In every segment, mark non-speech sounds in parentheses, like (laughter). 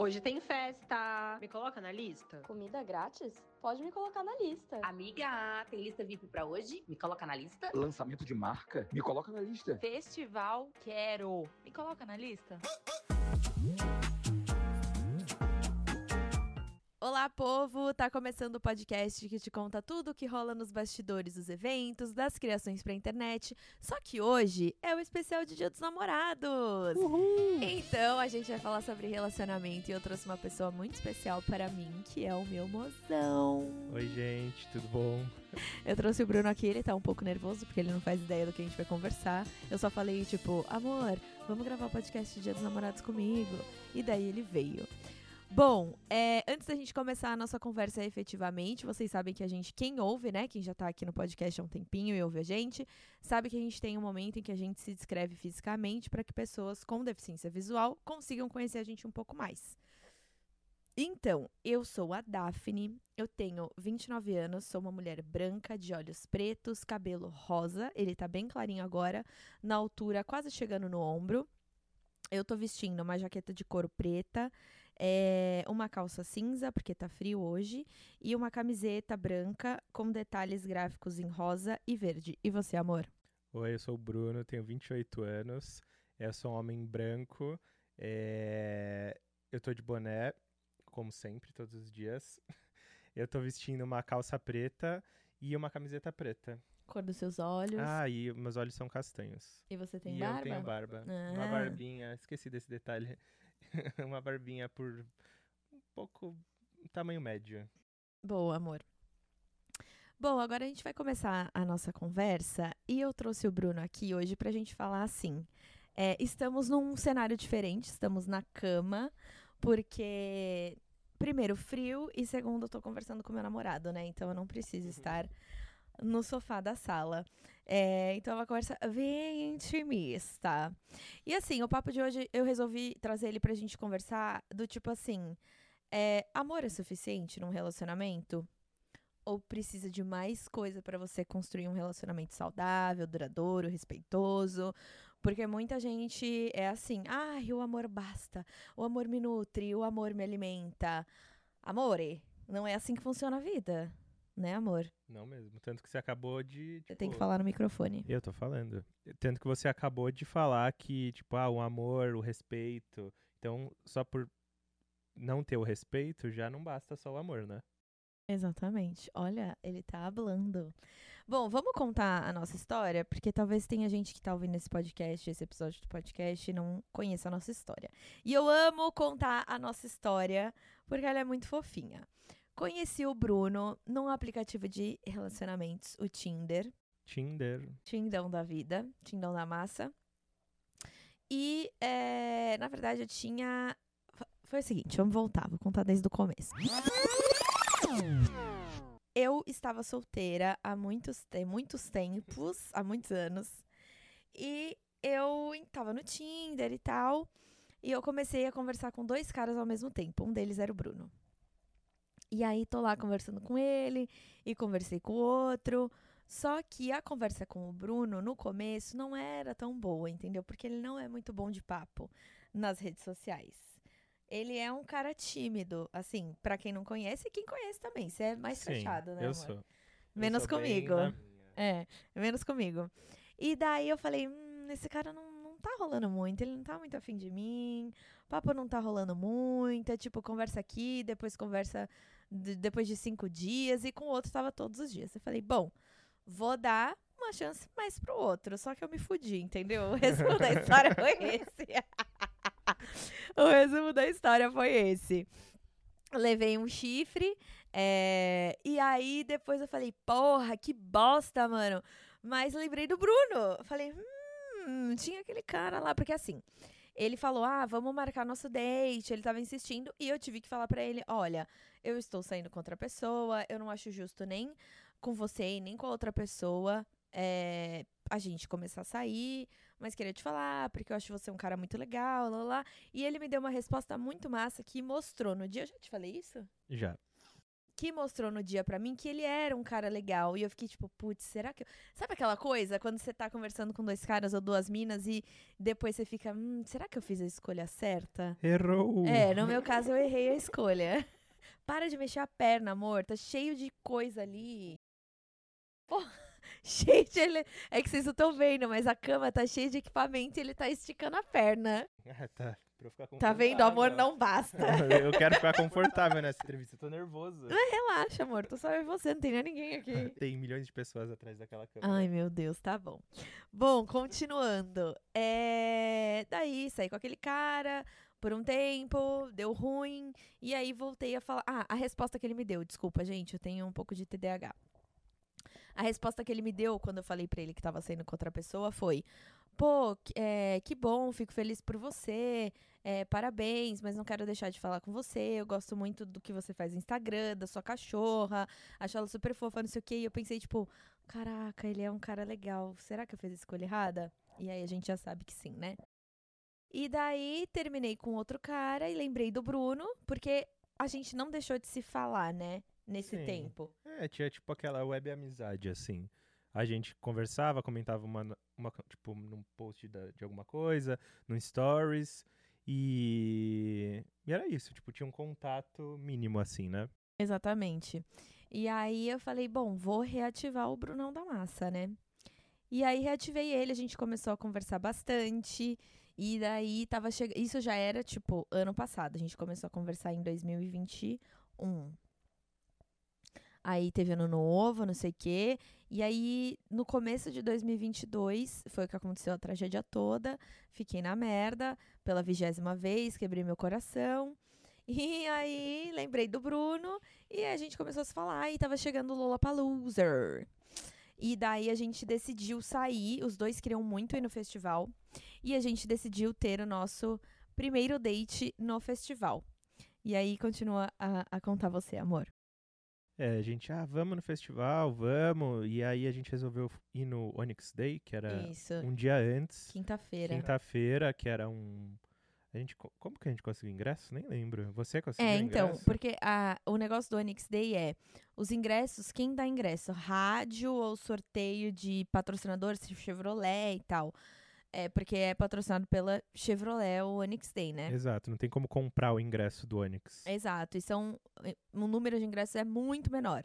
Hoje tem festa. Me coloca na lista? Comida grátis? Pode me colocar na lista. Amiga, tem lista VIP pra hoje? Me coloca na lista. Lançamento de marca? Me coloca na lista. Festival? Quero. Me coloca na lista. Olá, povo! Tá começando o podcast que te conta tudo o que rola nos bastidores dos eventos, das criações pra internet. Só que hoje é o especial de Dia dos Namorados! Uhul. Então a gente vai falar sobre relacionamento e eu trouxe uma pessoa muito especial para mim, que é o meu mozão. Oi, gente, tudo bom? Eu trouxe o Bruno aqui, ele tá um pouco nervoso porque ele não faz ideia do que a gente vai conversar. Eu só falei, tipo, amor, vamos gravar o podcast de Dia dos Namorados comigo. E daí ele veio. Bom, é, antes da gente começar a nossa conversa efetivamente, vocês sabem que a gente, quem ouve, né, quem já tá aqui no podcast há um tempinho e ouve a gente, sabe que a gente tem um momento em que a gente se descreve fisicamente para que pessoas com deficiência visual consigam conhecer a gente um pouco mais. Então, eu sou a Daphne, eu tenho 29 anos, sou uma mulher branca, de olhos pretos, cabelo rosa, ele tá bem clarinho agora, na altura quase chegando no ombro. Eu tô vestindo uma jaqueta de couro preta, é, uma calça cinza, porque tá frio hoje, e uma camiseta branca com detalhes gráficos em rosa e verde. E você, amor? Oi, eu sou o Bruno, tenho 28 anos, eu sou um homem branco, é... eu tô de boné, como sempre, todos os dias. (laughs) Eu tô vestindo uma calça preta e uma camiseta preta. Cor dos seus olhos. Ah, e meus olhos são castanhos. E você tem e barba? eu tenho barba. Ah. Uma barbinha, esqueci desse detalhe. (laughs) uma barbinha por um pouco tamanho médio. Boa, amor. Bom, agora a gente vai começar a nossa conversa e eu trouxe o Bruno aqui hoje pra gente falar assim. É, estamos num cenário diferente, estamos na cama, porque, primeiro, frio e segundo, eu tô conversando com meu namorado, né? Então eu não preciso estar no sofá da sala. É, então é uma conversa bem intimista. E assim, o papo de hoje eu resolvi trazer ele pra gente conversar do tipo assim: é, amor é suficiente num relacionamento? Ou precisa de mais coisa para você construir um relacionamento saudável, duradouro, respeitoso? Porque muita gente é assim: ah, o amor basta, o amor me nutre, o amor me alimenta. Amore, não é assim que funciona a vida, né, amor? Não mesmo. Tanto que você acabou de. Você Tipo, tem que falar no microfone. Eu tô falando. Tanto que você acabou de falar que, tipo, ah, o amor, o respeito. Então, só por não ter o respeito, já não basta só o amor, né? Exatamente. Olha, ele tá hablando. Bom, vamos contar a nossa história, porque talvez tenha gente que tá ouvindo esse podcast, esse episódio do podcast, e não conheça a nossa história. E eu amo contar a nossa história, porque ela é muito fofinha. Conheci o Bruno num aplicativo de relacionamentos, o Tinder. Tinder. Tindão da vida, Tindão da massa. E, é, na verdade, eu tinha. Foi o seguinte, vamos voltar, vou contar desde o começo. Eu estava solteira há muitos, te muitos tempos, há muitos anos. E eu estava no Tinder e tal. E eu comecei a conversar com dois caras ao mesmo tempo. Um deles era o Bruno. E aí tô lá conversando com ele e conversei com o outro. Só que a conversa com o Bruno no começo não era tão boa, entendeu? Porque ele não é muito bom de papo nas redes sociais. Ele é um cara tímido, assim, pra quem não conhece e quem conhece também. Você é mais Sim, fechado, né? eu amor? sou. Eu Menos sou bem comigo. É, menos comigo. E daí eu falei, hum, esse cara não tá rolando muito, ele não tá muito afim de mim, papo não tá rolando muito, é tipo, conversa aqui, depois conversa de- depois de cinco dias, e com o outro tava todos os dias. Eu falei, bom, vou dar uma chance mais pro outro, só que eu me fudi, entendeu? O resumo da história foi (laughs) esse. (laughs) o resumo da história foi esse. Levei um chifre, é, e aí depois eu falei, porra, que bosta, mano. Mas lembrei do Bruno. Falei, hum, tinha aquele cara lá, porque assim, ele falou, ah, vamos marcar nosso date. Ele tava insistindo, e eu tive que falar pra ele, olha, eu estou saindo com outra pessoa, eu não acho justo nem com você e nem com a outra pessoa. é, a gente começar a sair, mas queria te falar, porque eu acho você um cara muito legal, lá, lá. E ele me deu uma resposta muito massa que mostrou no dia. Eu já te falei isso? Já. Que mostrou no dia pra mim que ele era um cara legal. E eu fiquei tipo, putz, será que. eu-" Sabe aquela coisa? Quando você tá conversando com dois caras ou duas minas e depois você fica, hum, será que eu fiz a escolha certa? Errou! É, no meu caso eu errei a escolha. (laughs) Para de mexer a perna, amor. Tá cheio de coisa ali. Pô, (laughs) cheio de. ele- É que vocês não estão vendo, mas a cama tá cheia de equipamento e ele tá esticando a perna. Ah, (laughs) tá. Pra eu ficar Tá vendo? Amor não basta. (laughs) eu quero ficar confortável nessa entrevista, eu tô nervoso. Relaxa, amor. Tô só e você, não tem mais ninguém aqui. (laughs) Tem milhões de pessoas atrás daquela câmera. Ai, meu Deus, tá bom. Bom, continuando. É... Daí, saí com aquele cara por um tempo, deu ruim, e aí voltei a falar. Ah, a resposta que ele me deu, desculpa, gente, eu tenho um pouco de TDAH. A resposta que ele me deu quando eu falei pra ele que tava saindo com outra pessoa foi: Pô, é, que bom, fico feliz por você, é, parabéns, mas não quero deixar de falar com você. Eu gosto muito do que você faz no Instagram, da sua cachorra, acho ela super fofa, não sei o quê. E eu pensei, tipo, caraca, ele é um cara legal. Será que eu fiz a escolha errada? E aí a gente já sabe que sim, né? E daí terminei com outro cara e lembrei do Bruno, porque a gente não deixou de se falar, né? Nesse Sim. tempo. É, tinha tipo aquela web amizade, assim. A gente conversava, comentava uma, uma tipo, num post da- de alguma coisa, no stories. E... e era isso, tipo, tinha um contato mínimo, assim, né? Exatamente. E aí eu falei, bom, vou reativar o Brunão da Massa, né? E aí reativei ele, a gente começou a conversar bastante. E daí tava chegando. Isso já era, tipo, ano passado. A gente começou a conversar em 2021. Aí teve ano novo, não sei o quê. E aí, no começo de 2022, foi o que aconteceu a tragédia toda. Fiquei na merda pela vigésima vez, quebrei meu coração. (laughs) E aí, lembrei do Bruno e a gente começou a se falar e tava chegando o Lollapalooza. E daí a gente decidiu sair, os dois queriam muito ir no festival. E a gente decidiu ter o nosso primeiro date no festival. E aí continua a, a contar você, amor. É, a gente, ah, vamos no festival, vamos. E aí a gente resolveu ir no Onyx Day, que era Isso. um dia antes. Quinta-feira. Quinta-feira, que era um. A gente, co- como que a gente conseguiu ingresso? Nem lembro. Você conseguiu É, então, ingresso? porque a, o negócio do Onyx Day é os ingressos, quem dá ingresso? Rádio ou sorteio de patrocinadores, Chevrolet e tal. É, porque é patrocinado pela Chevrolet o Onyx Day, né? Exato, não tem como comprar o ingresso do Onyx. Exato, e são, eh, o número de ingressos é muito menor.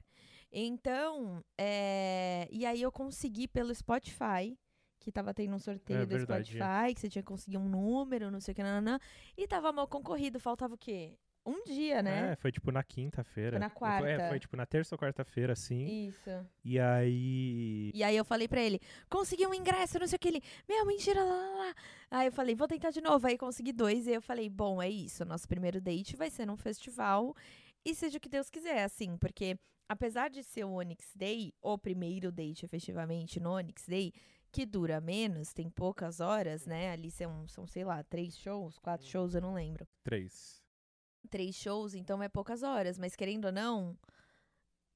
Então, é, e aí eu consegui pelo Spotify, que tava tendo um sorteio É do verdade. Spotify, que você tinha que conseguir um número, não sei o que, nananã, e tava mal concorrido, faltava o quê? Um dia, né? É, foi tipo na quinta-feira. Foi na é, quarta. foi tipo na terça ou quarta-feira, assim. Isso. E aí. E aí eu falei pra ele, consegui um ingresso, não sei o que ele, meu, mentira, lá, lá, lá. Aí eu falei, vou tentar de novo. Aí consegui dois, e aí eu falei, bom, é isso, nosso primeiro date vai ser num festival, e seja o que Deus quiser, assim, porque apesar de ser o Onyx Day, o primeiro date efetivamente no Onyx Day, que dura menos, tem poucas horas, né? Ali são, são sei lá, três shows, quatro shows, eu não lembro. Três. Três shows, então é poucas horas, mas querendo ou não,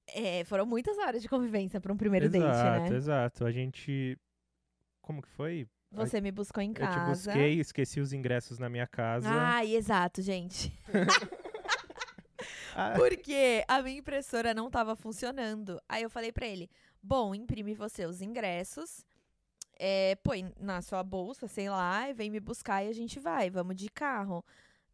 é, foram muitas horas de convivência pra um primeiro exato, date, né? exato. A gente. Como que foi? Você me buscou em Eu te casa. busquei, esqueci os ingressos na minha casa. Ai, exato, gente. (laughs) Ah, Porque a minha impressora não tava funcionando. Aí eu falei pra ele: bom, imprime você os ingressos, é, põe na sua bolsa, sei lá, e vem me buscar e a gente vai. Vamos de carro.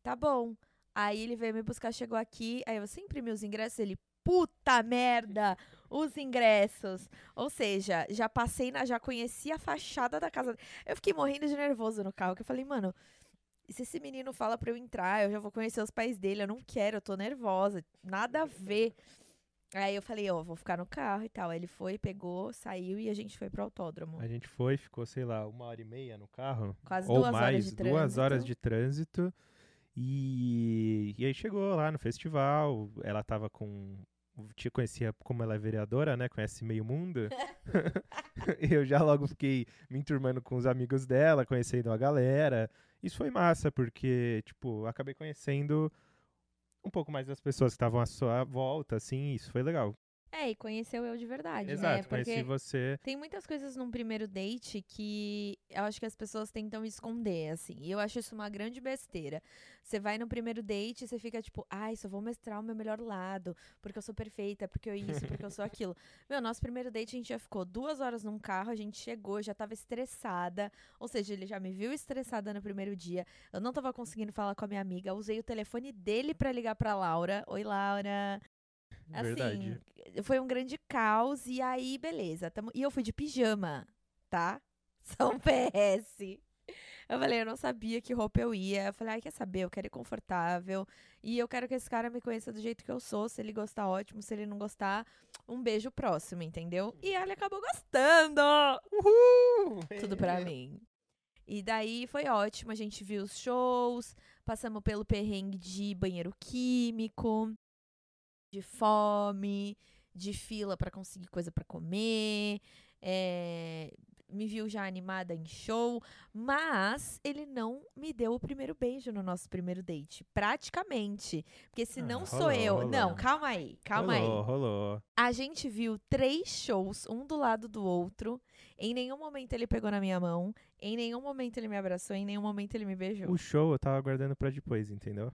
Tá bom. Aí ele veio me buscar, chegou aqui. Aí você imprimiu os ingressos? Ele, puta merda, os ingressos. Ou seja, já passei na, já conheci a fachada da casa. Eu fiquei morrendo de nervoso no carro, que eu falei, mano, se esse menino fala pra eu entrar, eu já vou conhecer os pais dele, eu não quero, eu tô nervosa, nada a ver. Aí eu falei, ó, vou ficar no carro e tal. Aí ele foi, pegou, saiu e a gente foi pro autódromo. A gente foi, ficou, sei lá, uma hora e meia no carro. Quase ou duas mais, horas de duas horas trânsito. de trânsito. E, e aí chegou lá no festival, ela tava com. Te conhecia como ela é vereadora, né? Conhece meio mundo. (laughs) (laughs) eu já logo fiquei me enturmando com os amigos dela, conhecendo a galera. Isso foi massa, porque, tipo, acabei conhecendo um pouco mais das pessoas que estavam à sua volta, assim, isso foi legal. É, e conheceu eu de verdade, né? Exato, Porque conheci você. tem muitas coisas num primeiro date que eu acho que as pessoas tentam esconder, assim. E eu acho isso uma grande besteira. Você vai no primeiro date e você fica tipo, ai, só vou mostrar o meu melhor lado, porque eu sou perfeita, porque eu isso, porque eu sou (laughs) aquilo. Meu, nosso primeiro date a gente já ficou duas horas num carro, a gente chegou, já tava estressada. Ou seja, ele já me viu estressada no primeiro dia. Eu não tava conseguindo falar com a minha amiga. Usei o telefone dele pra ligar pra Laura. Oi, Laura. Verdade. Assim, foi um grande caos. E aí, beleza. Tamo... E eu fui de pijama, tá? (laughs) São PS. Eu falei, eu não sabia que roupa eu ia. Eu falei, ai, quer saber? Eu quero ir confortável. E eu quero que esse cara me conheça do jeito que eu sou. Se ele gostar, ótimo. Se ele não gostar, um beijo próximo, entendeu? E ele acabou gostando. Uhul! Tudo pra mim. E daí foi ótimo. A gente viu os shows. Passamos pelo perrengue de banheiro químico de fome, de fila para conseguir coisa para comer, é, me viu já animada em show, mas ele não me deu o primeiro beijo no nosso primeiro date, praticamente, porque se Ah, não sou rolou, eu, rolou. não, calma aí, calma rolou, aí. rolou. A gente viu três shows, um do lado do outro. Em nenhum momento ele pegou na minha mão, em nenhum momento ele me abraçou, em nenhum momento ele me beijou. O show eu tava aguardando pra depois, entendeu?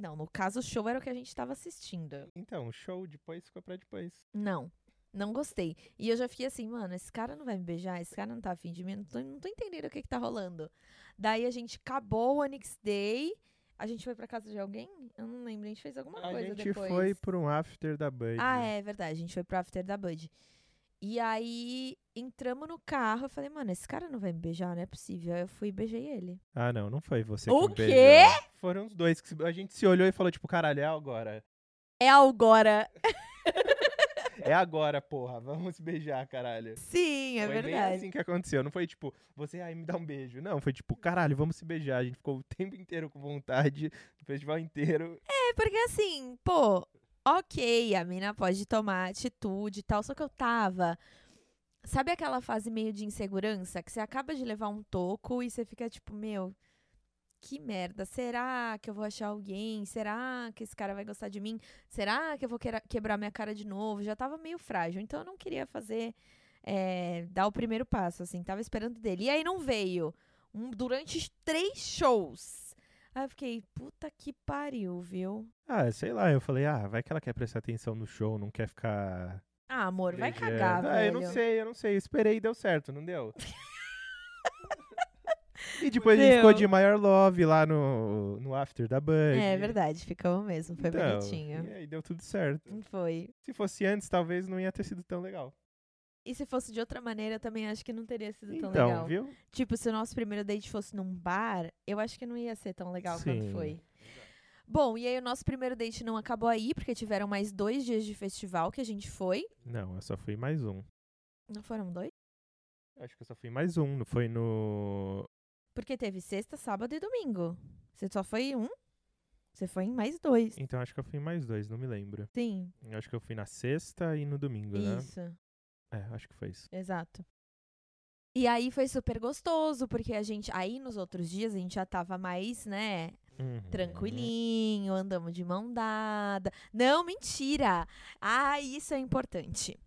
Não, no caso o show era o que a gente tava assistindo. Então, o show depois ficou pra depois. Não. Não gostei. E eu já fiquei assim, mano, esse cara não vai me beijar, esse cara não tá afim de mim, não tô, não tô entendendo o que que tá rolando. Daí a gente acabou o Onyx Day, a gente foi pra casa de alguém? Eu não lembro, a gente fez alguma A coisa gente depois. foi por um after da Bud. Ah, é verdade, a gente foi pro after da Bud. E aí, entramos no carro, eu falei, mano, esse cara não vai me beijar, não é possível. Aí eu fui e beijei ele. Ah, não, não foi você O que me quê? beijou. Foram os dois que se- a gente se olhou e falou, tipo, caralho, é agora. É agora. (laughs) É agora, porra. Vamos se beijar, caralho. Sim, é foi bem verdade. assim que aconteceu. Não foi tipo, você, ai, me dá um beijo. Não, foi tipo, caralho, vamos se beijar. A gente ficou o tempo inteiro com vontade, o festival inteiro. É, porque assim, pô, ok, a mina pode tomar atitude e tal, só que eu tava. Sabe aquela fase meio de insegurança que você acaba de levar um toco e você fica tipo, meu, que merda. Será que eu vou achar alguém? Será que esse cara vai gostar de mim? Será que eu vou quebrar minha cara de novo? Já tava meio frágil, então eu não queria fazer. é, dar o primeiro passo, assim, tava esperando dele. E aí não veio. Um- durante três shows. Aí eu fiquei, puta que pariu, viu? Ah, sei lá, eu falei, ah, vai que ela quer prestar atenção no show, não quer ficar. Ah, amor, vai beijando. cagar, ah, velho. eu não sei, eu não sei. Esperei e deu certo, não deu? (laughs) e depois a gente ficou de maior love lá no, no after da Bud. É verdade, ficamos mesmo, foi Então, bonitinho. E aí deu tudo certo. Foi. Se fosse antes, talvez não ia ter sido tão legal. E se fosse de outra maneira, eu também acho que não teria sido tão então, legal. viu? Tipo, se o nosso primeiro date fosse num bar, eu acho que não ia ser tão legal Sim. quanto foi. Bom, e aí o nosso primeiro date não acabou aí, porque tiveram mais dois dias de festival que a gente foi. Não, eu só fui mais um. Não foram dois? Acho que eu só fui mais um. Não foi no. Porque teve sexta, sábado e domingo. Você só foi um? Você foi em mais dois. Então acho que eu fui em mais dois, não me lembro. Sim, Eu Acho que eu fui na sexta e no domingo, né? isso. É, acho que foi isso. Exato. E aí foi super gostoso, porque a gente. Aí nos outros dias a gente já tava mais, né? Uhum. Tranquilinho, andamos de mão dada. Não, mentira! Ah, isso é importante.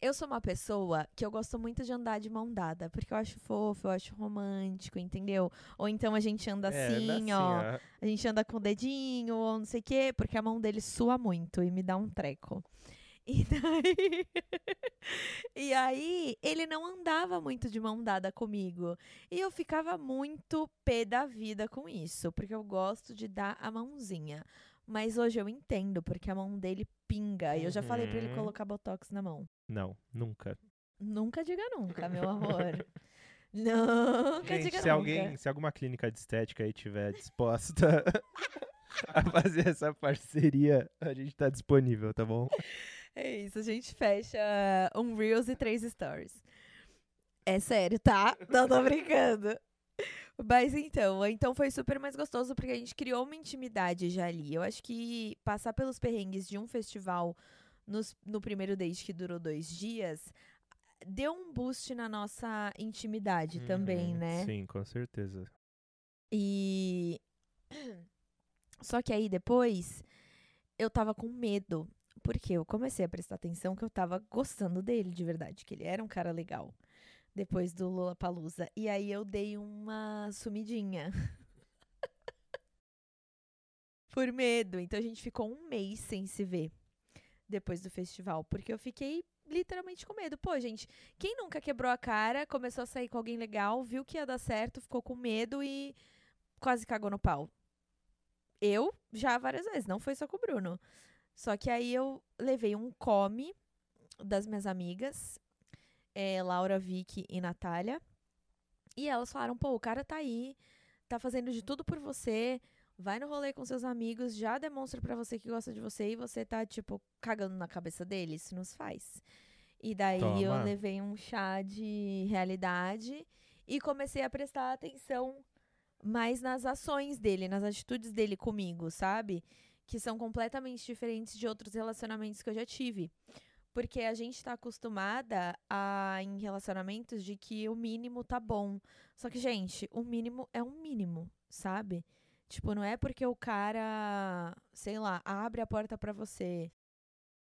Eu sou uma pessoa que eu gosto muito de andar de mão dada, porque eu acho fofo, eu acho romântico, entendeu? Ou então a gente anda É, assim, anda assim, ó. ó. A gente anda com o dedinho, ou não sei o quê, porque a mão dele sua muito e me dá um treco. E (laughs) daí. E aí, ele não andava muito de mão dada comigo. E eu ficava muito pé da vida com isso, porque eu gosto de dar a mãozinha. Mas hoje eu entendo, porque a mão dele pinga. E eu já falei pra ele Uhum. colocar botox na mão. Não, nunca. Nunca diga nunca, meu (laughs) amor. Nunca Gente, diga se nunca. alguém, se alguma clínica de estética aí tiver disposta (laughs) a fazer essa parceria, a gente tá disponível, tá bom? É isso, a gente fecha um Reels e três Stories. É sério, tá? Não tô brincando. Mas então, então foi super mais gostoso porque a gente criou uma intimidade já ali. Eu acho que passar pelos perrengues de um festival nos- no primeiro date que durou dois dias deu um boost na nossa intimidade também, Uhum, né? Sim, com certeza. E. (clears throat) Só que aí depois eu tava com medo. Porque eu comecei a prestar atenção que eu tava gostando dele de verdade, que ele era um cara legal. Depois do Lollapalooza. E aí eu dei uma sumidinha. (laughs) Por medo. Então a gente ficou um mês sem se ver depois do festival. Porque eu fiquei literalmente com medo. Pô, gente, quem nunca quebrou a cara, começou a sair com alguém legal, viu que ia dar certo, ficou com medo e quase cagou no pau? Eu já várias vezes, não foi só com o Bruno. Só que aí eu levei um come das minhas amigas, é, Laura, Vicky e Natália. E elas falaram: pô, o cara tá aí, tá fazendo de tudo por você. Vai no rolê com seus amigos, já demonstra pra você que gosta de você e você tá, tipo, cagando na cabeça dele. Isso nos faz. E daí eu Toma. levei um chá de realidade e comecei a prestar atenção mais nas ações dele, nas atitudes dele comigo, sabe? Que são completamente diferentes de outros relacionamentos que eu já tive. Porque a gente tá acostumada a, em relacionamentos de que o mínimo tá bom. Só que, gente, o mínimo é um mínimo, sabe? Tipo, não é porque o cara, sei lá, abre a porta pra você.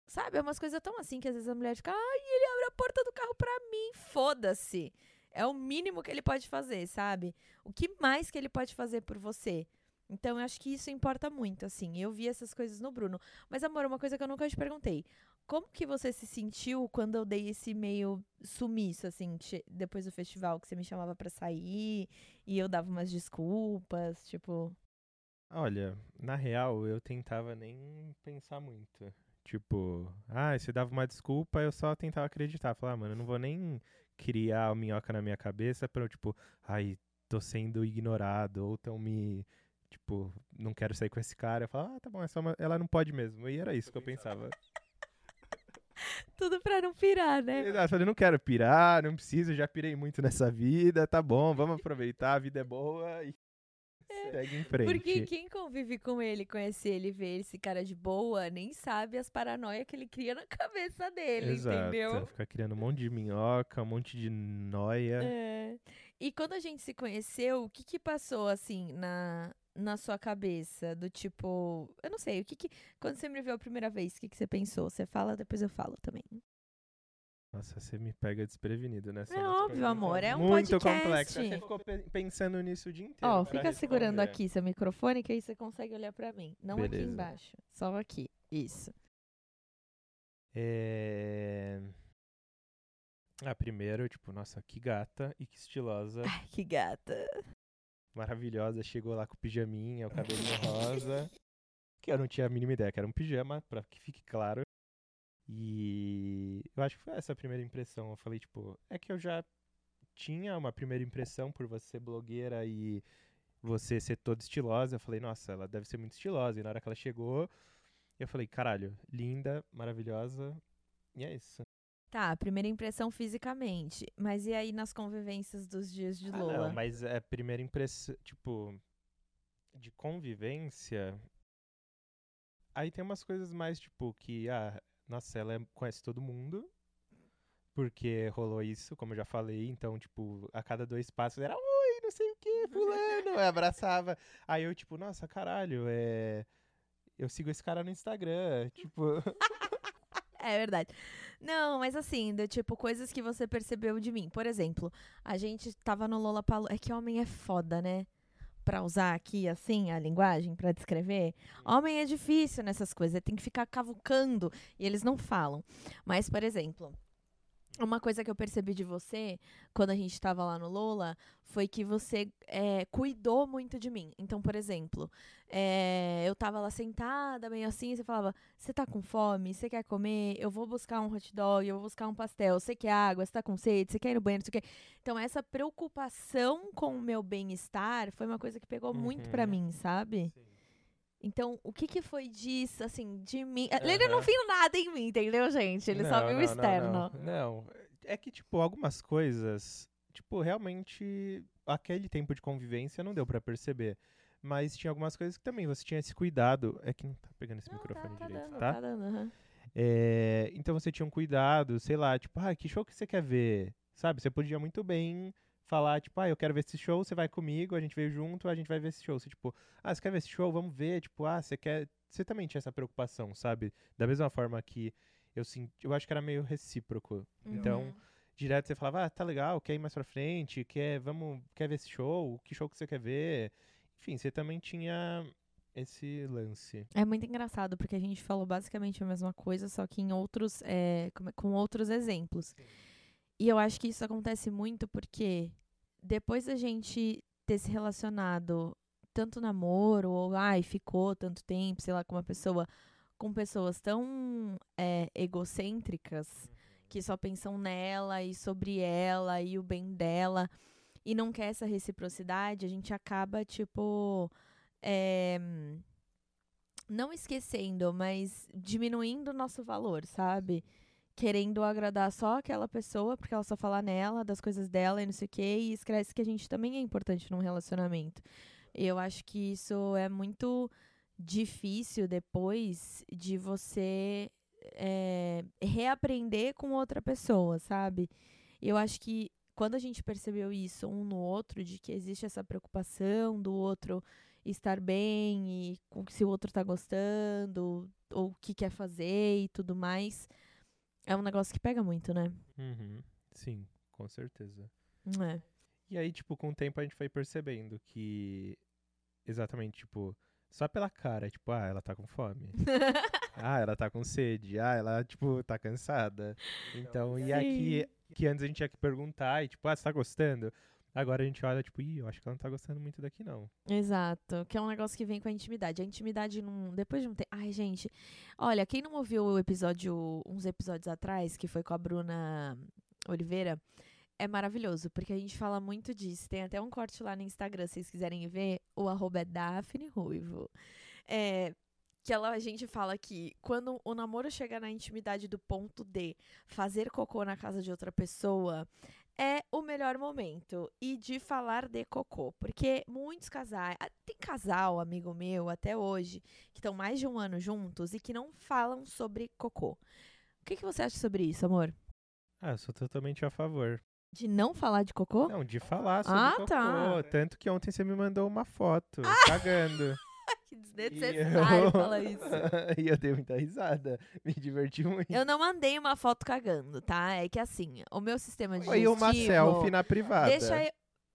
Sabe? É umas coisas tão assim que às vezes a mulher fica, ai, ele abre a porta do carro pra mim. Foda-se. É o mínimo que ele pode fazer, sabe? O que mais que ele pode fazer por você? Então, eu acho que isso importa muito, assim. Eu vi essas coisas no Bruno. Mas, amor, uma coisa que eu nunca te perguntei. Como que você se sentiu quando eu dei esse meio sumiço, assim, depois do festival, que você me chamava pra sair e eu dava umas desculpas, tipo... Olha, na real, eu tentava nem pensar muito. Tipo, ah, você dava uma desculpa, eu só tentava acreditar. Falar, ah, mano, eu não vou nem criar minhoca na minha cabeça pra eu, tipo, ai, tô sendo ignorado, ou tão me. Tipo, não quero sair com esse cara. Eu falava, ah, tá bom, é só uma- ela não pode mesmo. E era isso que eu pensava. (laughs) Tudo pra não pirar, né? Exato, eu falei, não quero pirar, não preciso, já pirei muito nessa vida, tá bom, vamos aproveitar, a vida é boa e (laughs) segue em frente. Porque quem convive com ele, conhece ele, vê esse cara de boa, nem sabe as paranoias que ele cria na cabeça dele, Exato, entendeu? fica criando um monte de minhoca, um monte de noia. É. E quando a gente se conheceu, o que que passou, assim, na, na sua cabeça? Do tipo, eu não sei, o que que... Quando você me viu a primeira vez, o que que você pensou? Você fala, depois eu falo também. Nossa, você me pega desprevenido nessa É óbvio, amor, é um Muito podcast. complexa. Você ficou pe- pensando nisso o dia inteiro. Ó, pra fica segurando responder. aqui seu microfone, que aí você consegue olhar pra mim. Não aqui Beleza. embaixo, só aqui. Isso. É... Ah, primeiro, tipo, nossa, que gata e que estilosa, Ai, que gata. Maravilhosa. Chegou lá com o pijaminha, o cabelinho rosa. Que eu não tinha a mínima ideia que era um pijama, pra que fique claro. E eu acho que foi essa a primeira impressão. Eu falei, tipo, é que eu já tinha uma primeira impressão por você blogueira e você ser toda estilosa. Eu falei, nossa, ela deve ser muito estilosa. E na hora que ela chegou, eu falei, caralho, linda, maravilhosa. E é isso. Tá, primeira impressão fisicamente. Mas e aí nas convivências dos dias de Ah, Lola? não, mas é primeira impressão, tipo, de convivência. Aí tem umas coisas mais, tipo, que, ah, nossa, ela é- conhece todo mundo. Porque rolou isso, como eu já falei. Então, tipo, a cada dois passos era, oi, não sei o que, fulano. Eu abraçava. Aí eu, tipo, nossa, caralho, é. Eu sigo esse cara no Instagram. Tipo. (laughs) É verdade. Não, mas assim, do tipo, coisas que você percebeu de mim. Por exemplo, a gente tava no Lollapalooza. É que homem é foda, né? Pra usar aqui, assim, a linguagem pra descrever. Homem é difícil nessas coisas. Tem que ficar cavucando. E eles não falam. Mas, por exemplo, uma coisa que eu percebi de você, quando a gente tava lá no Lola, foi que você é, cuidou muito de mim. Então, por exemplo, é, eu tava lá sentada, meio assim, e você falava: Você tá com fome? Você quer comer? Eu vou buscar um hot dog, eu vou buscar um pastel. Você quer água? Você tá com sede? Você quer ir no banheiro? Você quer... Então, essa preocupação com o meu bem-estar foi uma coisa que pegou muito pra Uhum. mim, sabe? Então, o que que foi disso, assim, de mim? Ele não viu nada em mim, entendeu, gente? Ele só Não, viu o não, externo. Não, não. É que, tipo, algumas coisas, tipo, realmente, aquele tempo de convivência não deu pra perceber. Mas tinha algumas coisas que também você tinha esse cuidado. É que não tá pegando esse Não, microfone tá, tá direito, dando, tá? tá dando, aham. É, então você tinha um cuidado, sei lá, tipo, ah, que show que você quer ver? Sabe? Você podia muito bem falar, tipo, ah, eu quero ver esse show, você vai comigo, a gente veio junto, a gente vai ver esse show. Você, tipo, ah, você quer ver esse show? Vamos ver. Tipo, ah, você quer. Você também tinha essa preocupação, sabe? Da mesma forma que eu senti. Eu acho que era meio recíproco. Então, Uhum. direto você falava, ah, tá legal, quer ir mais pra frente, quer, vamos, quer ver esse show? Que show que você quer ver? Enfim, você também tinha esse lance. É muito engraçado, porque a gente falou basicamente a mesma coisa, só que em outros, é, como é- com outros exemplos. E eu acho que isso acontece muito porque depois da gente ter se relacionado tanto namoro, ou ai, ficou tanto tempo, sei lá, com uma pessoa, com pessoas tão é, egocêntricas que só pensam nela e sobre ela e o bem dela e não quer essa reciprocidade, a gente acaba, tipo. é, não esquecendo, mas diminuindo o nosso valor, sabe? Querendo agradar só aquela pessoa, porque ela só fala nela, das coisas dela e não sei o quê, e esquece que a gente também é importante num relacionamento. Eu acho que isso é muito difícil depois de você é, reaprender com outra pessoa, sabe? Eu acho que quando a gente percebeu isso um no outro, de que existe essa preocupação do outro estar bem e se o outro tá gostando, ou o que quer fazer e tudo mais, é um negócio que pega muito, né? Uhum. Sim, com certeza. É. E aí, tipo, com o tempo a gente foi percebendo que. Exatamente, tipo, só pela cara, tipo, ah, ela tá com fome. (laughs) ah, ela tá com sede. Ah, ela, tipo, tá cansada. Então, e aqui, que antes a gente tinha que perguntar e, tipo, ah, você tá gostando? Agora a gente olha, tipo, ih, eu acho que ela não tá gostando muito daqui, não. Exato, que é um negócio que vem com a intimidade. A intimidade não. Depois de um tempo. Ai, gente. Olha, quem não ouviu o episódio, uns episódios atrás, que foi com a Bruna Oliveira, é maravilhoso, porque a gente fala muito disso. Tem até um corte lá no Instagram, se vocês quiserem ver. O arroba é Daphne Ruivo. É, que ela, a gente fala que quando o namoro chega na intimidade do ponto de fazer cocô na casa de outra pessoa, é o melhor momento. E de falar de cocô. Porque muitos casais. ah, Tem casal, amigo meu, até hoje, que estão mais de um ano juntos e que não falam sobre cocô. O que, que você acha sobre isso, amor? Ah, eu sou totalmente a favor. De não falar de cocô? Não, de falar sobre Ah, cocô. tá. Tanto que ontem você me mandou uma foto, cagando. Que E desnecessário eu- falar (laughs) isso. e eu dei muita risada. (laughs) Me diverti muito. Eu não mandei uma foto cagando, tá? É que assim, o meu sistema digestivo... Foi uma selfie na privada. Deixa eu...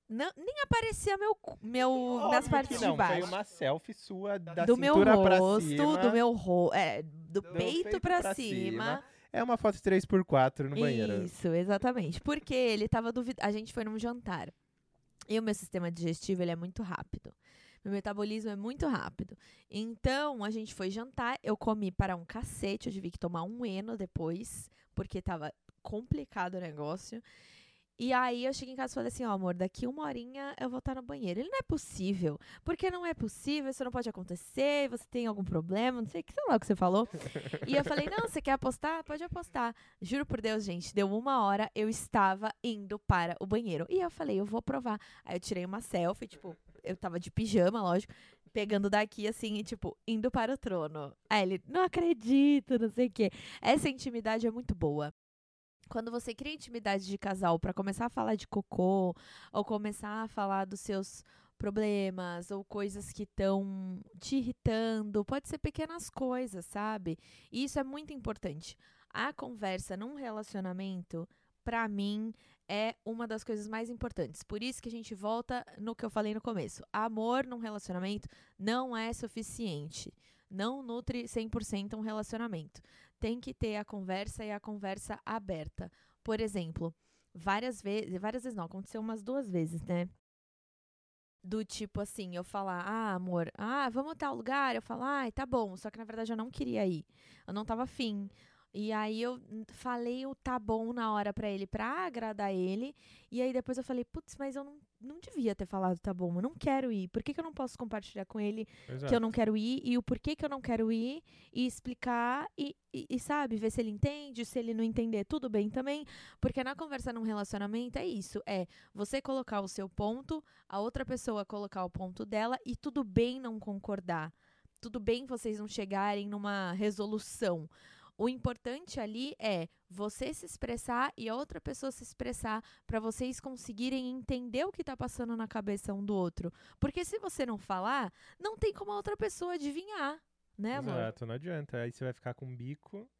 Não, nem aparecia meu, meu, Óbvio partes que não, de baixo. Foi uma selfie sua da do meu cintura pra rosto, cima. do meu rosto, é, do, do peito, pra, cima. É uma foto 3x4 no banheiro. Isso, exatamente. Porque ele tava duvidando. A gente foi num jantar. E o meu sistema digestivo, ele é muito rápido. Meu metabolismo é muito rápido. Então, a gente foi jantar, eu comi para um cacete, eu tive que tomar um eno depois, porque tava complicado o negócio. E aí eu cheguei em casa e falei assim, ó, amor, daqui uma horinha eu vou estar no banheiro. Ele não é possível. Porque não é possível, isso não pode acontecer, você tem algum problema, não sei o que, sei lá o que você falou. (laughs) e eu falei, não, você quer apostar? Pode apostar. Juro por Deus, gente, deu uma hora, eu estava indo para o banheiro. E eu falei, eu vou provar. Aí eu tirei uma selfie, tipo, eu tava de pijama, lógico, pegando daqui, assim, e, tipo, indo para o trono. Aí ele, não acredito, não sei o quê. Essa intimidade é muito boa. Quando você cria intimidade de casal pra começar a falar de cocô, ou começar a falar dos seus problemas, ou coisas que estão te irritando, pode ser pequenas coisas, sabe? E isso é muito importante. A conversa num relacionamento, pra mim, é uma das coisas mais importantes. Por isso que a gente volta no que eu falei no começo. Amor num relacionamento não é suficiente. Não nutre 100% um relacionamento. Tem que ter a conversa e a conversa aberta. Por exemplo, várias vezes, várias vezes não, aconteceu umas duas vezes, né? Do tipo assim, eu falar, ah, amor, ah, vamos tal lugar. Eu falar, ai, tá bom. Só que na verdade eu não queria ir. Eu não tava afim. E aí eu falei o tá bom na hora pra ele, pra agradar ele. E aí depois eu falei, putz, mas eu não, não devia ter falado tá bom, eu não quero ir. Por que, que eu não posso compartilhar com ele que eu não quero ir e o porquê que eu não quero ir e explicar e, e, e, sabe, ver se ele entende, se ele não entender, tudo bem também. Porque na conversa num relacionamento é isso, é você colocar o seu ponto, a outra pessoa colocar o ponto dela e tudo bem não concordar. Tudo bem vocês não chegarem numa resolução. O importante ali é você se expressar e a outra pessoa se expressar para vocês conseguirem entender o que tá passando na cabeça um do outro. Porque se você não falar, não tem como a outra pessoa adivinhar, né, amor? Exato, não adianta. Aí você vai ficar com um bico.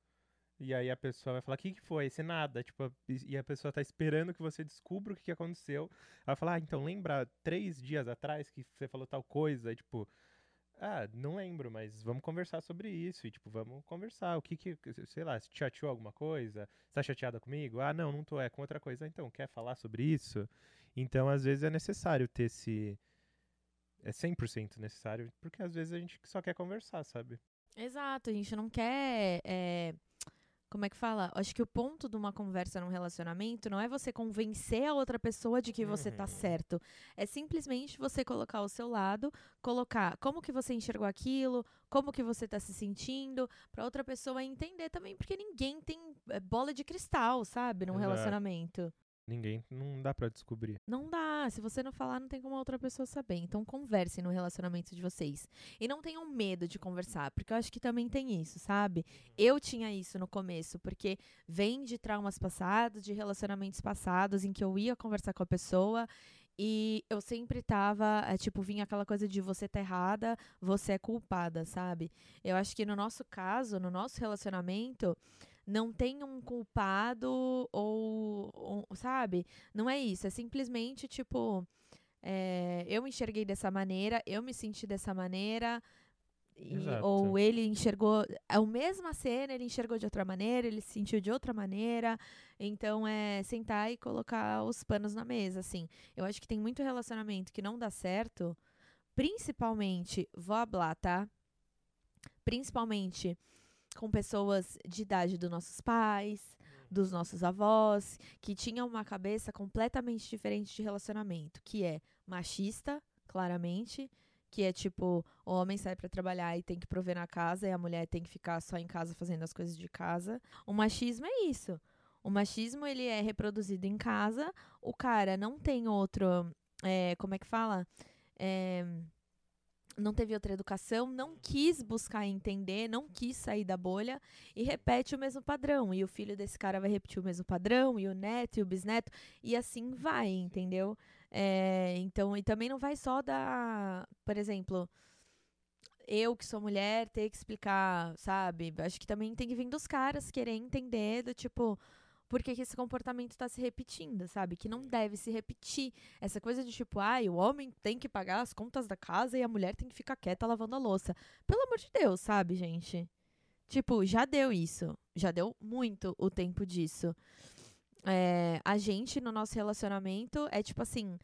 E aí a pessoa vai falar, o que, que foi? Você nada. Tipo, e a pessoa tá esperando que você descubra o que, que aconteceu. Ela vai falar, ah, então lembra três dias atrás que você falou tal coisa? E, tipo, ah, não lembro, mas vamos conversar sobre isso. E, tipo, vamos conversar. O que que, sei lá, se te chateou alguma coisa? Você tá chateada comigo? Ah, não, não tô, é com outra coisa. Então, quer falar sobre isso? Então, às vezes é necessário ter esse... É 100% necessário, porque às vezes a gente só quer conversar, sabe? Exato, a gente não quer. é, como é que fala? Acho que o ponto de uma conversa num relacionamento não é você convencer a outra pessoa de que você tá Uhum. certo. É simplesmente você colocar o seu lado, colocar como que você enxergou aquilo, como que você tá se sentindo, pra outra pessoa entender também, porque ninguém tem é, bola de cristal, sabe, num Exato. relacionamento. Ninguém, não dá pra descobrir. Não dá. Se você não falar, não tem como a outra pessoa saber. Então, conversem no relacionamento de vocês. E não tenham medo de conversar, porque eu acho que também tem isso, sabe? Eu tinha isso no começo, porque vem de traumas passados, de relacionamentos passados, em que eu ia conversar com a pessoa. E eu sempre tava, é, tipo, vinha aquela coisa de você tá errada, você é culpada, sabe? Eu acho que no nosso caso, no nosso relacionamento, não tem um culpado ou, ou- sabe? Não é isso. É simplesmente, tipo, é, eu enxerguei dessa maneira, eu me senti dessa maneira. e- ou ele enxergou a mesma cena, ele enxergou de outra maneira, ele se sentiu de outra maneira. Então é sentar e colocar os panos na mesa, assim. Eu acho que tem muito relacionamento que não dá certo, principalmente, vou hablar, tá? Principalmente com pessoas de idade dos nossos pais, dos nossos avós, que tinham uma cabeça completamente diferente de relacionamento, que é machista, claramente, que é tipo, o homem sai pra trabalhar e tem que prover na casa e a mulher tem que ficar só em casa fazendo as coisas de casa. O machismo é isso. O machismo ele é reproduzido em casa, o cara não tem outro, é, como é que fala? É, não teve outra educação, não quis buscar entender, não quis sair da bolha e repete o mesmo padrão. E o filho desse cara vai repetir o mesmo padrão, e o neto e o bisneto, e assim vai, entendeu? É, então, e também não vai só da. Por exemplo, eu que sou mulher ter que explicar, sabe? Acho que também tem que vir dos caras querer entender do tipo. Por que, esse comportamento tá se repetindo, sabe? Que não deve se repetir. Essa coisa de tipo, ai, o homem tem que pagar as contas da casa e a mulher tem que ficar quieta lavando a louça. Pelo amor de Deus, sabe, gente? Tipo, já deu isso. Já deu muito o tempo disso. É, a gente, no nosso relacionamento, é tipo assim.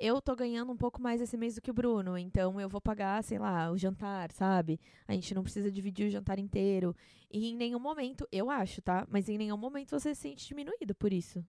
Eu tô ganhando um pouco mais esse mês do que o Bruno, então eu vou pagar, sei lá, o jantar, sabe? A gente não precisa dividir o jantar inteiro. E em nenhum momento, eu acho, tá? Mas em nenhum momento você se sente diminuído por isso.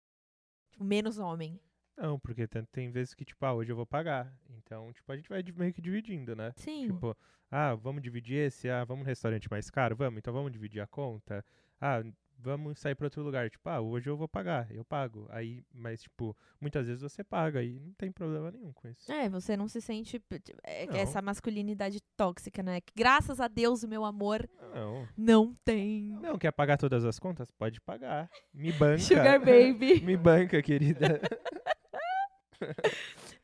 Tipo, menos homem. Não, porque tem, tem vezes que, tipo, ah, hoje eu vou pagar. Então, tipo, a gente vai meio que dividindo, né? Sim. Tipo, ah, vamos dividir esse? Ah, vamos no restaurante mais caro? Vamos, então vamos dividir a conta? Ah, vamos sair pra outro lugar. Tipo, ah, hoje eu vou pagar, eu pago. Aí, mas, tipo, muitas vezes você paga e não tem problema nenhum com isso. É, você não se sente. é, Não. essa masculinidade tóxica, né? Que, graças a Deus, o meu amor Não. não tem. Não, quer pagar todas as contas? Pode pagar. Me banca. Sugar baby. (laughs) Me banca, querida. (laughs)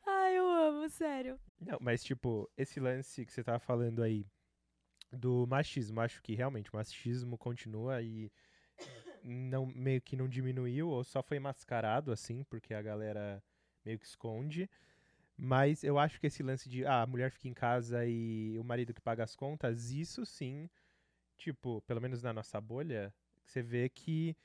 Ai, eu amo, sério. Não, mas tipo, esse lance que você tava falando aí do machismo, acho que realmente o machismo continua e não meio que não diminuiu ou só foi mascarado assim, porque a galera meio que esconde. Mas eu acho que esse lance de ah, a mulher fica em casa e o marido que paga as contas, isso sim, tipo, pelo menos na nossa bolha, você vê que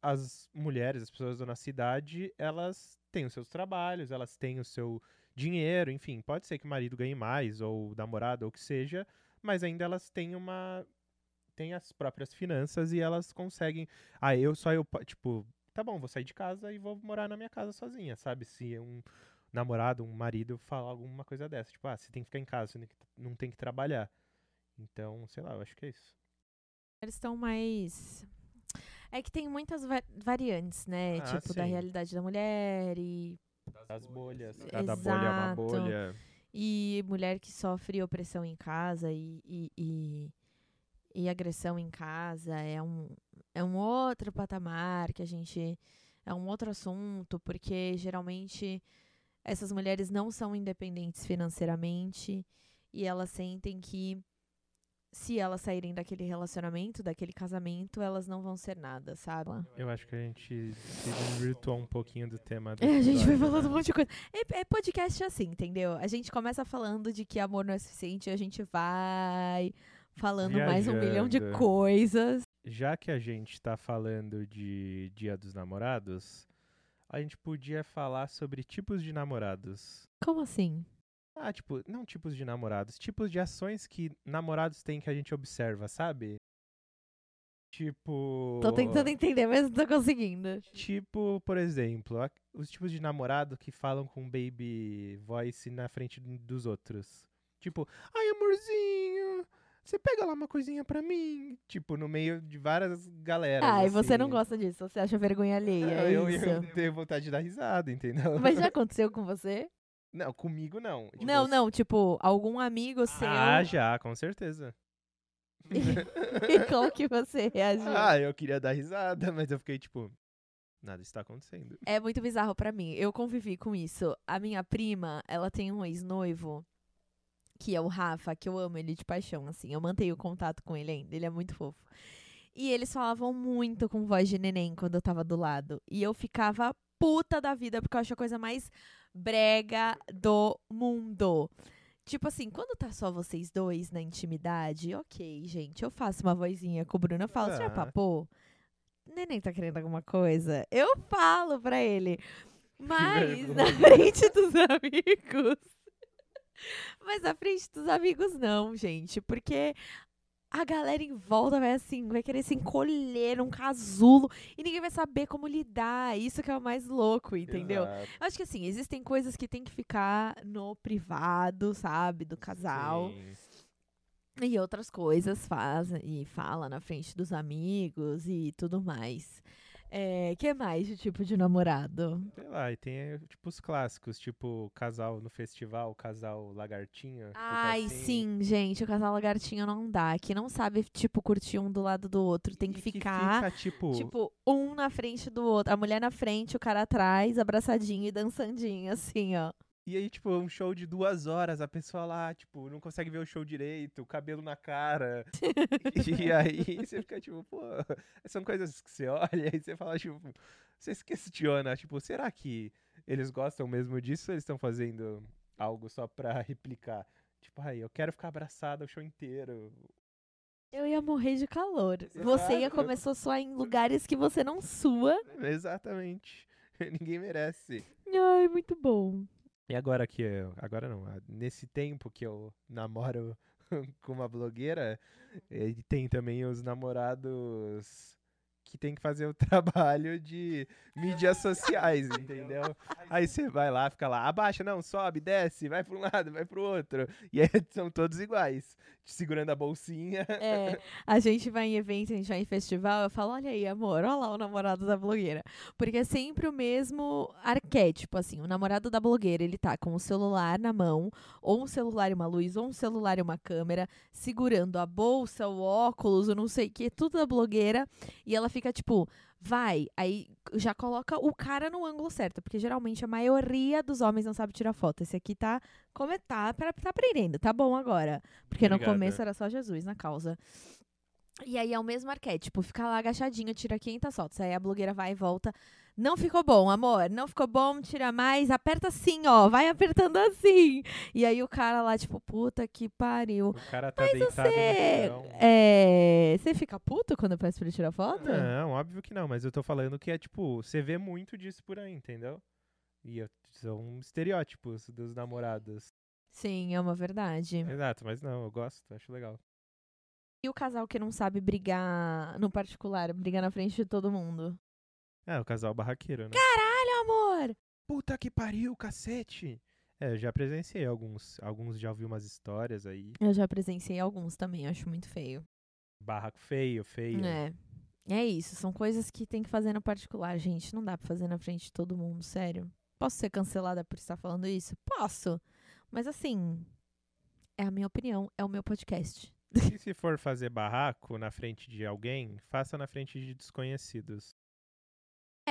as mulheres, as pessoas da nossa cidade, elas têm os seus trabalhos, elas têm o seu dinheiro, enfim, pode ser que o marido ganhe mais, ou namorado, ou o que seja, mas ainda elas têm uma. Têm as próprias finanças e elas conseguem. Ah, eu só eu, po- tipo, tá bom, vou sair de casa e vou morar na minha casa sozinha, sabe? Se um namorado, um marido falar alguma coisa dessa, tipo, ah, você tem que ficar em casa, você não tem que trabalhar. Então, sei lá, eu acho que é isso. Eles estão mais. É que tem muitas va- variantes, né? Ah, tipo, da sim. realidade da mulher e, As bolhas, cada bolha é uma Exato. bolha. e mulher que sofre opressão em casa e, e, e, e agressão em casa é um, é um outro patamar que a gente. É um outro assunto, porque geralmente essas mulheres não são independentes financeiramente e elas sentem que se elas saírem daquele relacionamento, daquele casamento, elas não vão ser nada, sabe? Eu acho que a gente se desvirtuou um pouquinho do tema do É, a gente vai falando né? um monte de coisa. É, é podcast assim, entendeu? A gente começa falando de que amor não é suficiente e a gente vai falando mais um milhão de Viajando. coisas. Já que a gente tá falando de Dia dos Namorados, a gente podia falar sobre tipos de namorados. Como assim? Ah, tipo, não tipos de namorados, tipos de ações que namorados têm que a gente observa, sabe? Tipo. Tô tentando entender, mas não tô conseguindo. Tipo, por exemplo, os tipos de namorado que falam com baby voice na frente dos outros. Tipo, ai amorzinho, você pega lá uma coisinha pra mim. Tipo, no meio de várias galeras. Ah, e você não assim. gosta disso, você acha vergonha alheia, Não, é eu, isso. eu tenho vontade de dar risada, entendeu? Mas já (laughs) aconteceu com você? Não, comigo não. Tipo, não, não, tipo, algum amigo seu. Ah, já, com certeza. (laughs) e como que você reagiu? ah, eu queria dar risada, (laughs) mas eu fiquei tipo, nada está acontecendo. É muito bizarro pra mim. Eu convivi com isso. A minha prima, ela tem um ex-noivo, que é o Rafa, que eu amo ele de paixão, assim. Eu mantenho contato com ele ainda, ele é muito fofo. E eles falavam muito com voz de neném quando eu tava do lado. E eu ficava puta da vida, porque eu acho a coisa mais brega do mundo. Tipo assim, quando tá só vocês dois na intimidade, ok, gente, eu faço uma vozinha com o Bruno, eu falo, você já Tá. papou? Neném tá querendo alguma coisa? Eu falo pra ele. Mas na frente dos (laughs) amigos. Mas na frente dos amigos não, gente. Porque a galera em volta vai assim, vai querer se encolher num casulo e ninguém vai saber como lidar. Isso que é o mais louco, entendeu? Exato. Acho que assim, existem coisas que tem que ficar no privado, sabe? Do casal. Sim. E outras coisas fazem e fala na frente dos amigos e tudo mais. É, que mais de tipo de namorado? Sei lá, e tem eh, tipo os clássicos, tipo casal no festival, casal lagartinho. fica Ai, assim. sim, gente, o casal lagartinho não dá. Que não sabe, tipo, curtir um do lado do outro. Tem que E ficar, fica, tipo, tipo, um na frente do outro. A mulher na frente, o cara atrás, abraçadinho e dançandinho, assim, ó. E aí, tipo, um show de duas horas, a pessoa lá, tipo, não consegue ver o show direito, o cabelo na cara. (laughs) e aí você fica, tipo, pô, são coisas que você olha e você fala, tipo, você se questiona, tipo, será que eles gostam mesmo disso ou eles estão fazendo algo só pra replicar? Tipo, ai, eu quero ficar abraçada o show inteiro. Eu ia morrer de calor. Você ia Exato. começar a suar em lugares que você não sua. Exatamente. (laughs) Ninguém merece. Ai, muito bom. E agora que eu, agora não, nesse tempo que eu namoro (laughs) com uma blogueira, eh, tem também os namorados que tem que fazer o (laughs) trabalho de mídias sociais, entendeu? Aí você vai lá, fica lá, abaixa, não, sobe, desce, vai para um lado, vai pro outro. E aí (laughs) são todos iguais, te segurando a bolsinha. É, a gente vai em evento, a gente vai em festival, eu falo, olha aí, amor, olha lá o namorado da blogueira. Porque é sempre o mesmo arquétipo, assim, o namorado da blogueira, ele tá com o celular na mão, ou um celular e uma luz, ou um celular e uma câmera, segurando a bolsa, o óculos, o não sei o que, tudo da blogueira, e ela fica tipo, vai, aí já coloca o cara no ângulo certo, porque geralmente a maioria dos homens não sabe tirar foto. Esse aqui tá, como é, tá, tá, aprendendo, tá bom agora. Porque no Obrigada. começo era só Jesus na causa. E aí é o mesmo arquétipo, fica lá agachadinho, tira 500 fotos. Aí a blogueira vai e volta. Não ficou bom, amor. Não ficou bom, tira mais. Aperta assim, ó. Vai apertando assim. E aí o cara lá, tipo, puta que pariu. O cara tá Mas deitado você. É. Você fica puto quando eu peço pra ele tirar foto? Não, óbvio que não, mas eu tô falando que é tipo, você vê muito disso por aí, entendeu? E são estereótipos dos namorados. Sim, é uma verdade. Exato, mas não, eu gosto, acho legal. E o casal que não sabe brigar no particular, brigar na frente de todo mundo? É, o casal barraqueiro, né? Caralho, amor! Puta que pariu, cacete! É, eu já presenciei alguns, alguns já ouvi umas histórias aí. Eu já presenciei alguns também, acho muito feio. Barraco feio, feio. É. É isso, são coisas que tem que fazer no particular, gente. Não dá pra fazer na frente de todo mundo, sério. Posso ser cancelada por estar falando isso? Posso. Mas assim, é a minha opinião, é o meu podcast. E se for fazer barraco na frente de alguém, faça na frente de desconhecidos.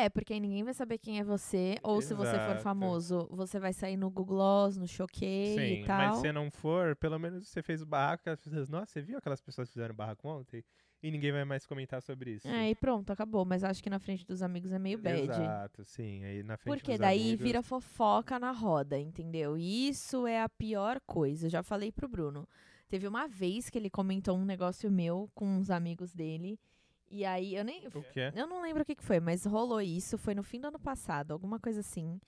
É, porque ninguém vai saber quem é você. Ou se você for Exato. famoso, você vai sair no Google Gloss, no Choquei Sim, e tal. mas se não for, pelo menos você fez o barraco, as pessoas, nossa, você viu aquelas pessoas que fizeram barraco ontem? E ninguém vai mais comentar sobre isso. É, e pronto, acabou. Mas acho que na frente dos amigos é meio bad. Exato, sim. Aí na frente Porque dos daí amigos- vira fofoca na roda, entendeu? E isso é a pior coisa. Eu já falei pro Bruno. Teve uma vez que ele comentou um negócio meu com uns amigos dele. E aí eu nem. O quê? Eu não lembro o que, que foi, mas rolou isso. Foi no fim do ano passado, alguma coisa assim.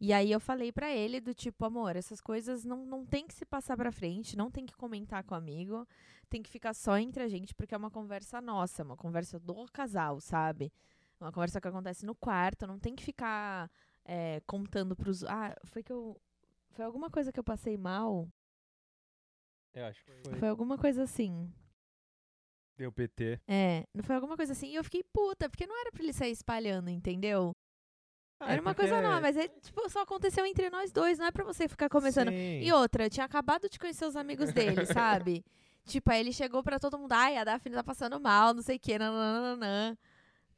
E aí eu falei pra ele do tipo, amor, essas coisas não, não tem que se passar pra frente, não tem que comentar com o amigo, tem que ficar só entre a gente, porque é uma conversa nossa, uma conversa do casal, sabe? Uma conversa que acontece no quarto, não tem que ficar é, contando pros. Ah, foi que eu. Foi alguma coisa que eu passei mal? Eu acho que foi. Foi alguma coisa assim. Deu PT. É, não foi alguma coisa assim. E eu fiquei puta, porque não era pra ele sair espalhando, entendeu? Ah, Era é uma porque- coisa nova, mas é, tipo, só aconteceu entre nós dois, não é pra você ficar começando. Sim. E outra, eu tinha acabado de conhecer os amigos dele, (laughs) sabe? tipo, aí ele chegou pra todo mundo, ai, a Daphne tá passando mal, não sei o quê, nananana.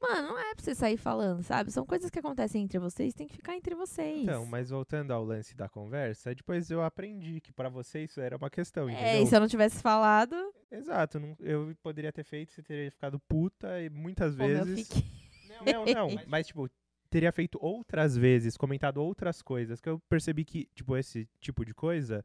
Mano, não é pra você sair falando, sabe? São coisas que acontecem entre vocês, tem que ficar entre vocês. Então, mas voltando ao lance da conversa, depois eu aprendi que pra você isso era uma questão, É, entendeu? e se eu não tivesse falado, Exato, não- eu poderia ter feito, você teria ficado puta e muitas pô, meu, vezes. fiquei. Não, não, (laughs) mas tipo, teria feito outras vezes, comentado outras coisas, que eu percebi que, tipo, esse tipo de coisa,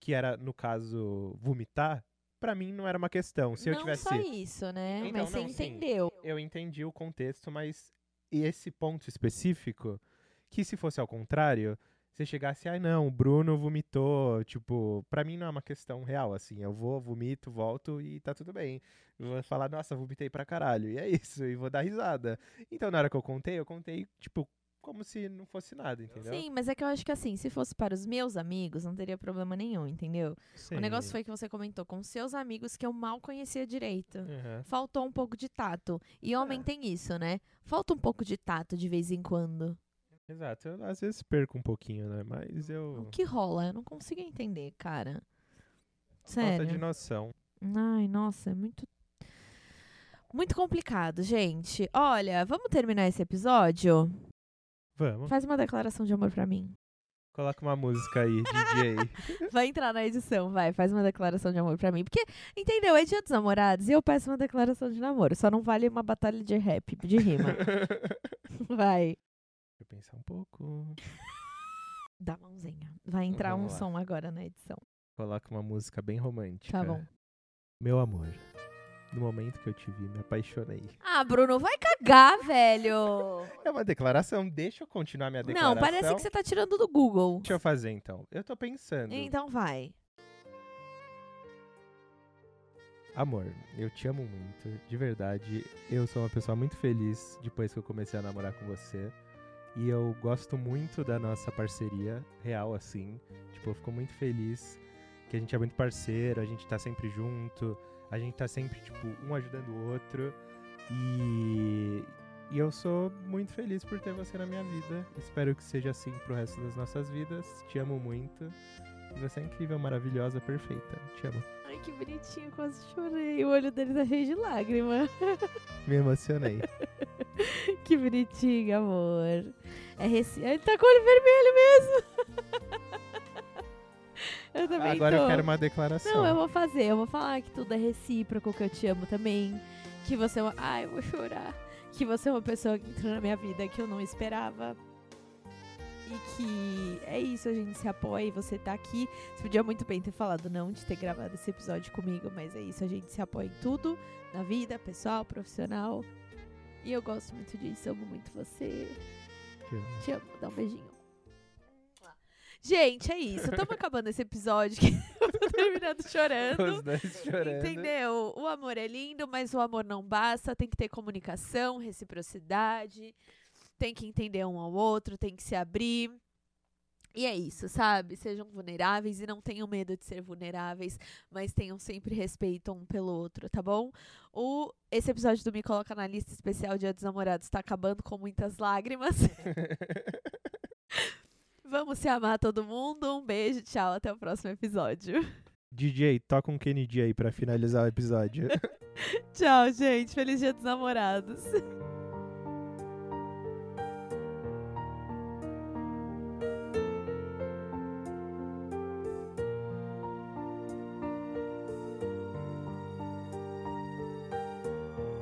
que era, no caso, vomitar, pra mim não era uma questão. Se eu não tivesse. só isso, né? Então, mas você não, sim. entendeu. Eu entendi o contexto, mas esse ponto específico, que se fosse ao contrário, você chegasse, ai não, o Bruno vomitou, tipo, pra mim não é uma questão real, assim, eu vou, vomito, volto e tá tudo bem. Eu vou falar, nossa, vomitei pra caralho, e é isso, e vou dar risada. Então na hora que eu contei, eu contei, tipo, como se não fosse nada, entendeu? Sim, mas é que eu acho que assim, se fosse para os meus amigos, não teria problema nenhum, entendeu? O negócio foi que você comentou com seus amigos que eu mal conhecia direito. Aham. Faltou um pouco de tato. E homem É. tem isso, né? Falta um pouco de tato de vez em quando. Exato, eu às vezes perco um pouquinho, né? Mas eu. O que rola? Eu não consigo entender, cara. Falta de Sério. noção. Ai, nossa, é muito. Muito complicado, gente. Olha, vamos terminar esse episódio? Vamos. Faz uma declaração de amor pra mim. Coloca uma música aí, DJ. (laughs) Vai entrar na edição, vai. Faz uma declaração de amor pra mim. Porque, entendeu? É dia dos namorados e eu peço uma declaração de namoro. Só não vale uma batalha de rap, de rima. (laughs) Vai. Deixa eu pensar um pouco. Dá a mãozinha. Vai entrar um Vamos lá. som agora na edição. Coloca uma música bem romântica. Tá bom. Meu amor, no momento que eu te vi, me apaixonei. Ah, Bruno, vai cagar, velho. É uma declaração, deixa eu continuar minha declaração. Não, parece que você tá tirando do Google. Deixa eu fazer então. Eu tô pensando. Então vai. Amor, eu te amo muito, de verdade. Eu sou uma pessoa muito feliz depois que eu comecei a namorar com você. E eu gosto muito da nossa parceria, real assim. Tipo, eu fico muito feliz que a gente é muito parceiro, a gente tá sempre junto, a gente tá sempre, tipo, um ajudando o outro. E, e eu sou muito feliz por ter você na minha vida. Espero que seja assim pro resto das nossas vidas. Te amo muito. Você é incrível, maravilhosa, perfeita. Te amo. Ai, que bonitinho, quase chorei. O olho dele tá cheio de lágrima. Me emocionei. (laughs) que bonitinho, amor. É reci... Ele tá com o olho vermelho mesmo. Eu também Agora tô. eu quero uma declaração. Não, eu vou fazer. Eu vou falar que tudo é recíproco, que eu te amo também. Que você é uma... Ai, eu vou chorar. Que você é uma pessoa que entrou na minha vida que eu não esperava. E que é isso, a gente se apoia e você tá aqui. Você podia muito bem ter falado não de ter gravado esse episódio comigo, mas é isso, a gente se apoia em tudo, na vida, pessoal, profissional. E eu gosto muito disso, amo muito você. Te amo. Te amo, dá um beijinho. Gente, é isso. Estamos acabando esse episódio que (laughs) eu tô terminando chorando. Os dois chorando. Entendeu? O amor é lindo, mas o amor não basta. Tem que ter comunicação, reciprocidade. Tem que entender um ao outro, tem que se abrir. E é isso, sabe? Sejam vulneráveis e não tenham medo de ser vulneráveis, mas tenham sempre respeito um pelo outro, tá bom? O, esse episódio do Me Coloca na Lista Especial Dia dos Namorados tá acabando com muitas lágrimas. (laughs) Vamos se amar todo mundo. Um beijo, tchau, até o próximo episódio. DJ, toca um Kennedy aí pra finalizar o episódio. (laughs) Tchau, gente. Feliz dia dos namorados.